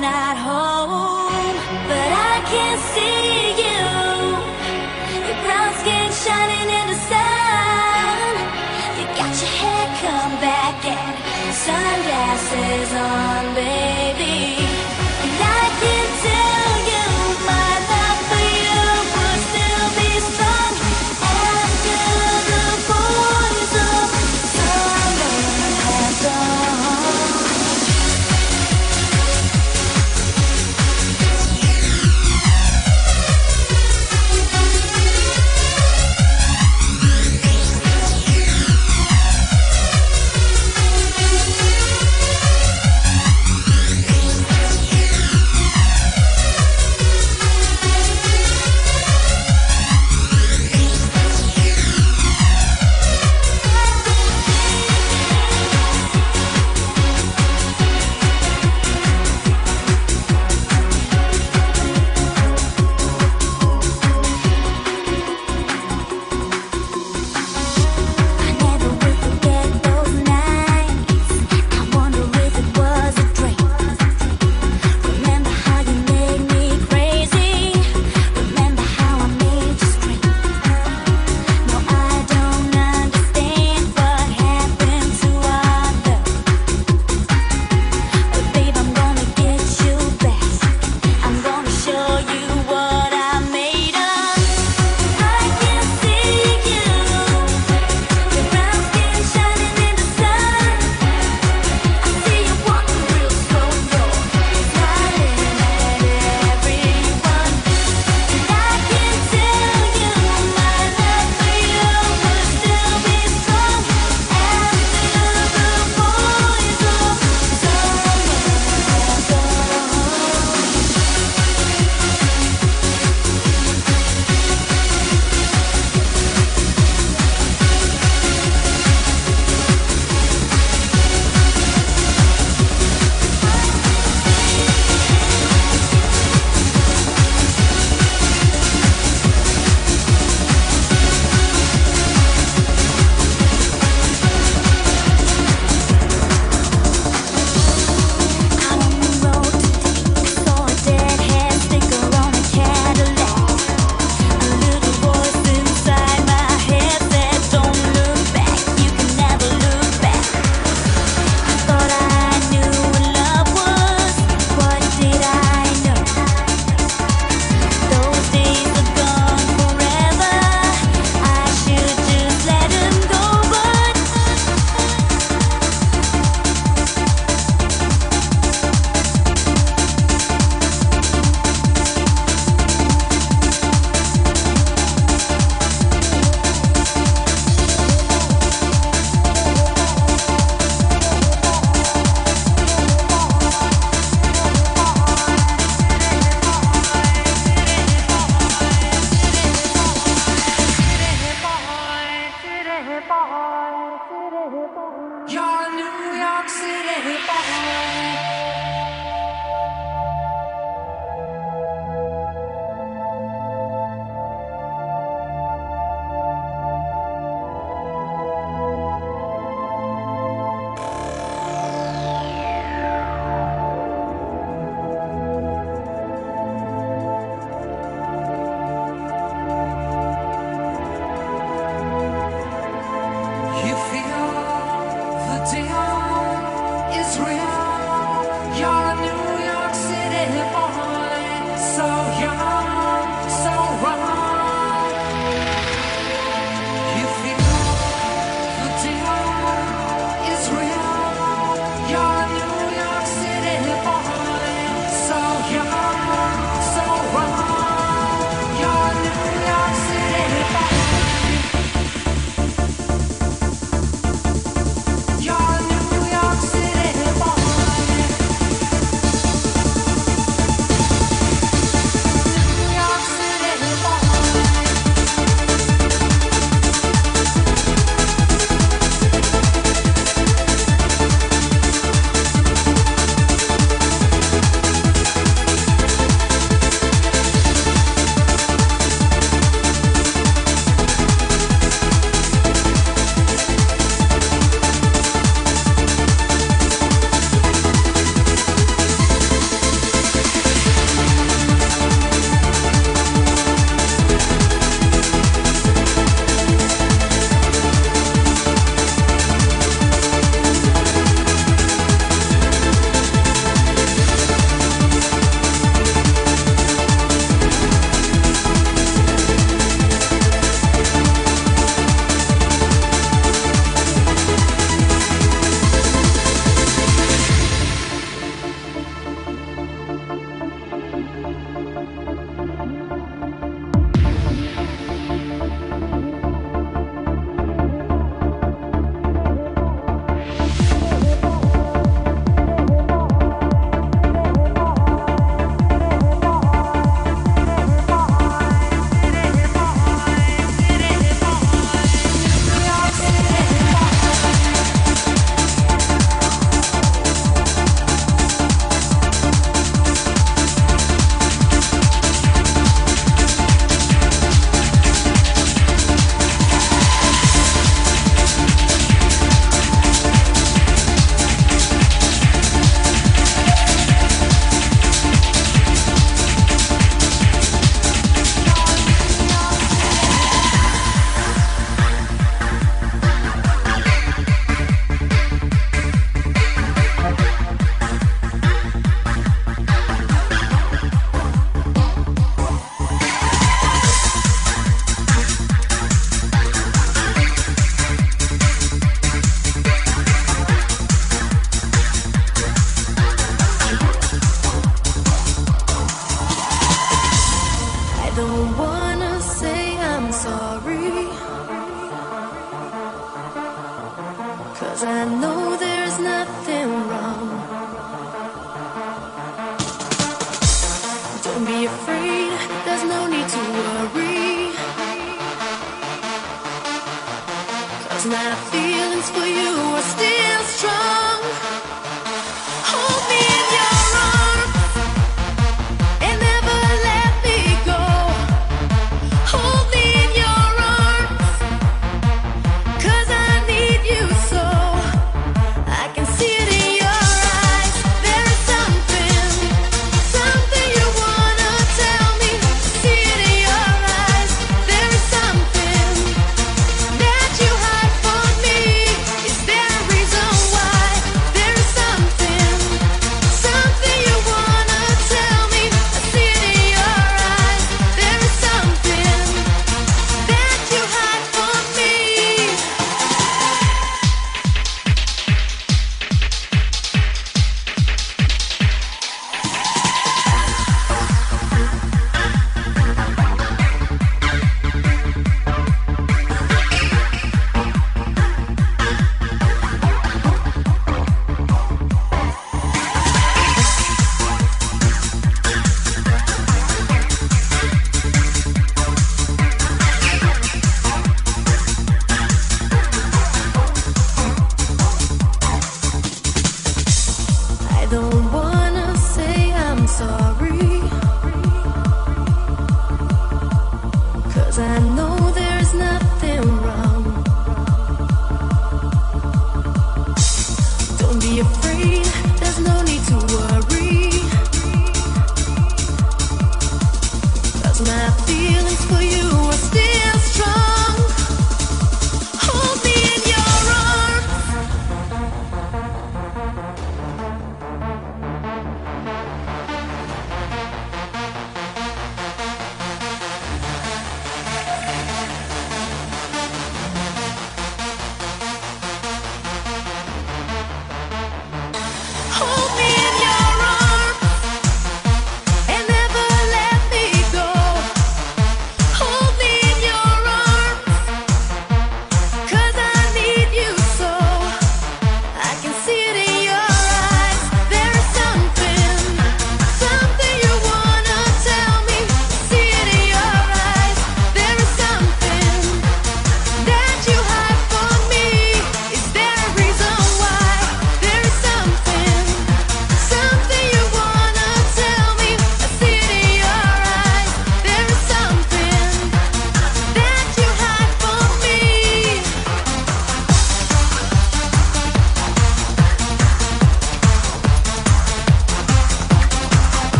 not home, but I can see you. Your brown skin shining in the sun. You got your hair come back and sunglasses on, babe.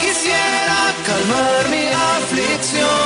quisiera calmar mi aflicción.